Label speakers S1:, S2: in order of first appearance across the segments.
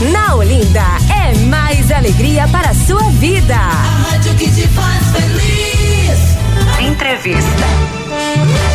S1: Na Olinda é mais alegria para a sua vida.
S2: A rádio que te faz feliz.
S1: Entrevista.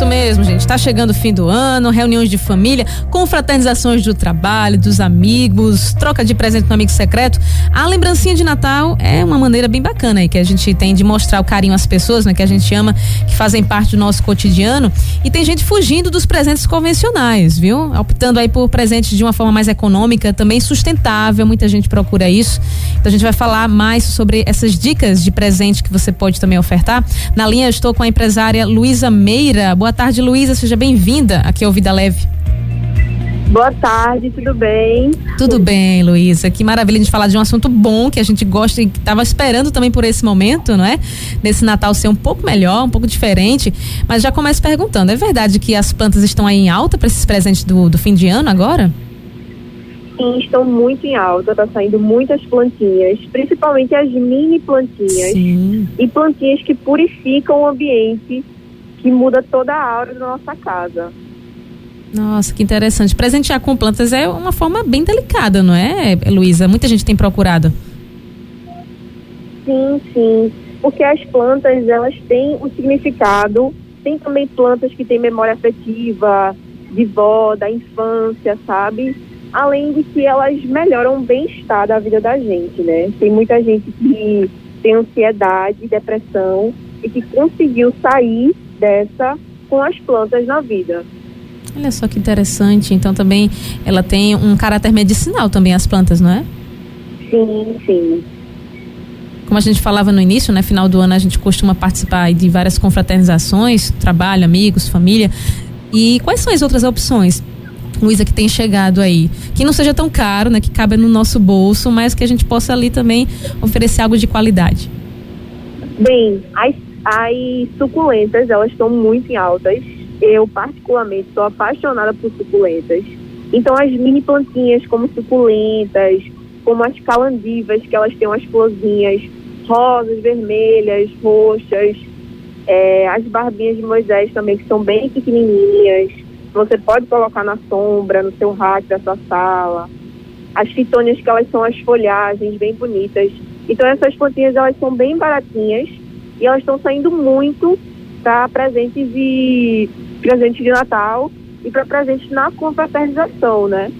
S3: Isso mesmo, gente. Tá chegando o fim do ano, reuniões de família, confraternizações do trabalho, dos amigos, troca de presente no amigo secreto. A lembrancinha de Natal é uma maneira bem bacana aí que a gente tem de mostrar o carinho às pessoas, né, que a gente ama, que fazem parte do nosso cotidiano. E tem gente fugindo dos presentes convencionais, viu? Optando aí por presentes de uma forma mais econômica, também sustentável. Muita gente procura isso. Então a gente vai falar mais sobre essas dicas de presente que você pode também ofertar. Na linha eu estou com a empresária Luísa Meira. Boa tarde, Luísa. Seja bem-vinda aqui ao Vida Leve.
S4: Boa tarde, tudo bem?
S3: Tudo bem, Luísa. Que maravilha de falar de um assunto bom que a gente gosta e que estava esperando também por esse momento, não é? Desse Natal ser um pouco melhor, um pouco diferente. Mas já começo perguntando: é verdade que as plantas estão aí em alta para esses presentes do, do fim de ano agora?
S4: Sim, estão muito em alta, tá saindo muitas plantinhas, principalmente as mini plantinhas.
S3: Sim.
S4: E plantinhas que purificam o ambiente, que muda toda a aura da nossa casa.
S3: Nossa, que interessante. Presentear com plantas é uma forma bem delicada, não é, Luísa? Muita gente tem procurado.
S4: Sim, sim. Porque as plantas, elas têm um significado. Tem também plantas que têm memória afetiva, de vó, da infância, sabe? Além de que elas melhoram o bem-estar da vida da gente, né? Tem muita gente que tem ansiedade, depressão e que conseguiu sair dessa com as plantas na vida.
S3: Olha só que interessante. Então também ela tem um caráter medicinal também as plantas, não é?
S4: Sim, sim.
S3: Como a gente falava no início, né? Final do ano a gente costuma participar de várias confraternizações, trabalho, amigos, família. E quais são as outras opções, Luísa, que tem chegado aí? Que não seja tão caro, né? Que cabe no nosso bolso, mas que a gente possa ali também oferecer algo de qualidade.
S4: Bem, as, as suculentas, elas estão muito em altas. Eu, particularmente, sou apaixonada por suculentas. Então, as mini plantinhas, como suculentas, como as calandivas, que elas têm umas florzinhas rosas, vermelhas, roxas. É, as barbinhas de Moisés também, que são bem pequenininhas. Você pode colocar na sombra, no seu rack da sua sala. As fitônias, que elas são as folhagens bem bonitas. Então, essas plantinhas, elas são bem baratinhas e elas estão saindo muito para presentes de presentes de Natal e para presentes na confraternização, né?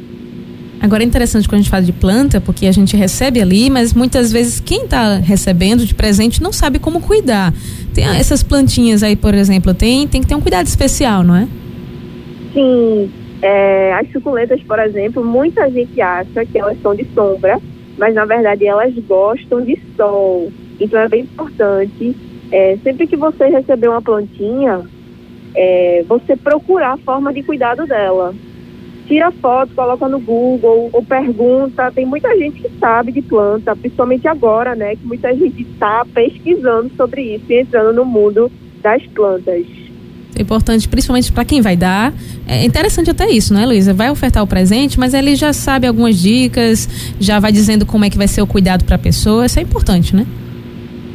S3: Agora é interessante quando a gente fala de planta, porque a gente recebe ali, mas muitas vezes quem está recebendo de presente não sabe como cuidar. Tem essas plantinhas aí, por exemplo, tem, tem que ter um cuidado especial, não é?
S4: Sim, é, as suculentas, por exemplo, muita gente acha que elas são de sombra, mas na verdade elas gostam de sol. Então é bem importante, é, sempre que você receber uma plantinha, é, você procurar a forma de cuidado dela. Tira foto, coloca no Google ou pergunta. Tem muita gente que sabe de planta, principalmente agora, né? Que muita gente está pesquisando sobre isso e entrando no mundo das plantas.
S3: É importante, principalmente para quem vai dar. É interessante até isso, né, Luísa? Vai ofertar o presente, mas ele já sabe algumas dicas, já vai dizendo como é que vai ser o cuidado para a pessoa. Isso é importante, né?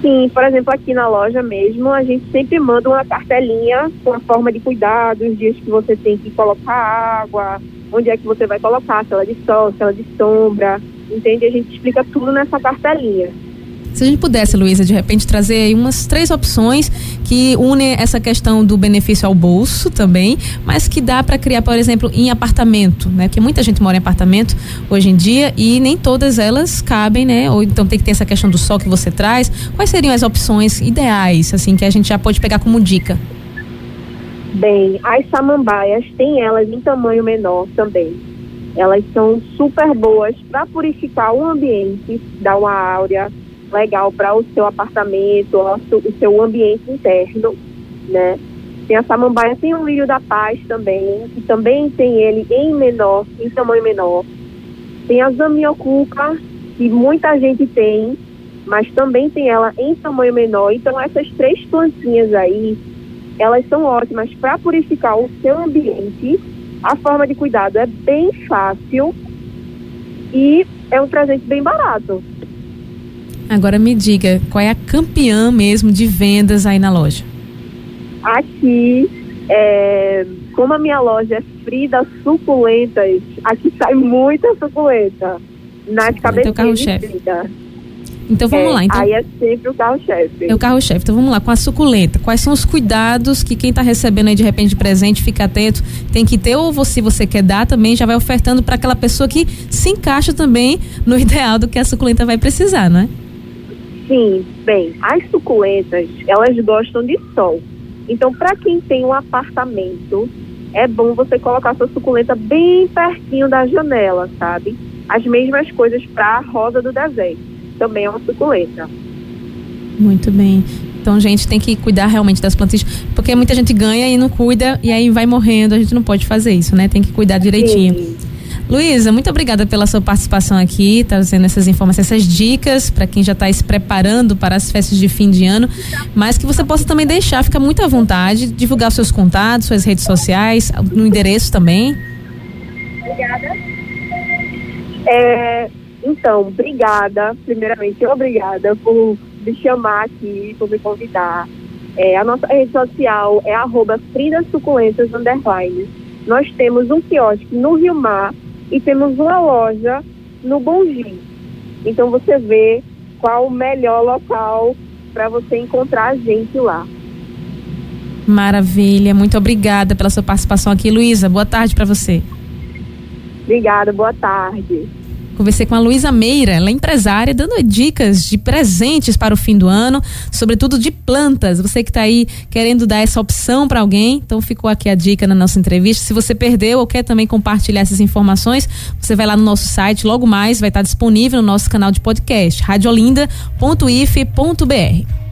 S4: Sim, por exemplo, aqui na loja mesmo, a gente sempre manda uma cartelinha com a forma de cuidado, os dias que você tem que colocar água, onde é que você vai colocar, se ela é de sol, se ela é de sombra, entende? A gente explica tudo nessa cartelinha.
S3: Se a gente pudesse, Luísa, de repente trazer aí umas três opções que unem essa questão do benefício ao bolso também, mas que dá para criar, por exemplo, em apartamento, né? Porque muita gente mora em apartamento hoje em dia e nem todas elas cabem, né? Ou então tem que ter essa questão do sol que você traz. Quais seriam as opções ideais, assim, que a gente já pode pegar como dica?
S4: Bem, as samambaias tem elas em tamanho menor também. Elas são super boas para purificar o ambiente, dar uma áurea legal para o seu apartamento, o seu ambiente interno, né? Tem a samambaia, tem o lírio da paz também, que também tem ele em menor, em tamanho menor. Tem a zamioculca, que muita gente tem, mas também tem ela em tamanho menor. Então essas três plantinhas aí, elas são ótimas para purificar o seu ambiente. A forma de cuidado é bem fácil e é um presente bem barato.
S3: Agora me diga, qual é a campeã mesmo de vendas aí na loja?
S4: Aqui É, como a minha loja é Frida Suculentas, aqui sai muita suculenta nas
S3: Suculenta é o
S4: cabecinhas
S3: carro-chefe.
S4: de Frida.
S3: Então vamos
S4: É,
S3: lá. Então,
S4: Aí é sempre o carro-chefe.
S3: É o carro-chefe. Então vamos lá, com a suculenta. Quais são os cuidados que quem está recebendo aí de repente de presente, fica atento, tem que ter, ou você, você quer dar também, já vai ofertando para aquela pessoa que se encaixa também no ideal do que a suculenta vai precisar, não é?
S4: Sim, bem, as suculentas, elas gostam de sol. Então, para quem tem um apartamento, é bom você colocar sua suculenta bem pertinho da janela, sabe? As mesmas coisas para a rosa do deserto. Também é uma suculenta.
S3: Muito bem. Então, gente, tem que cuidar realmente das plantinhas, porque muita gente ganha e não cuida e aí vai morrendo. A gente não pode fazer isso, né? Tem que cuidar direitinho.
S4: Sim.
S3: Luísa, muito obrigada pela sua participação aqui, trazendo essas informações, essas dicas para quem já está se preparando para as festas de fim de ano, mas que você possa também deixar, fica muito à vontade, divulgar seus contatos, suas redes sociais, no endereço também.
S4: É, então, obrigada, primeiramente, obrigada por me chamar aqui, por me convidar. É, a nossa rede social é arroba Frida Suculentas Underline. Nós temos um quiosque no Rio Mar e temos uma loja no Bongi. Então você vê qual o melhor local para você encontrar a gente lá.
S3: Maravilha, muito obrigada pela sua participação aqui, Luísa. Boa tarde para você.
S4: Obrigada, boa tarde.
S3: Conversei com a Luísa Meira, ela é empresária, dando dicas de presentes para o fim do ano, sobretudo de plantas. Você que está aí querendo dar essa opção para alguém, então ficou aqui a dica na nossa entrevista. Se você perdeu ou quer também compartilhar essas informações, você vai lá no nosso site, logo mais vai estar disponível no nosso canal de podcast, radiolinda.if.br.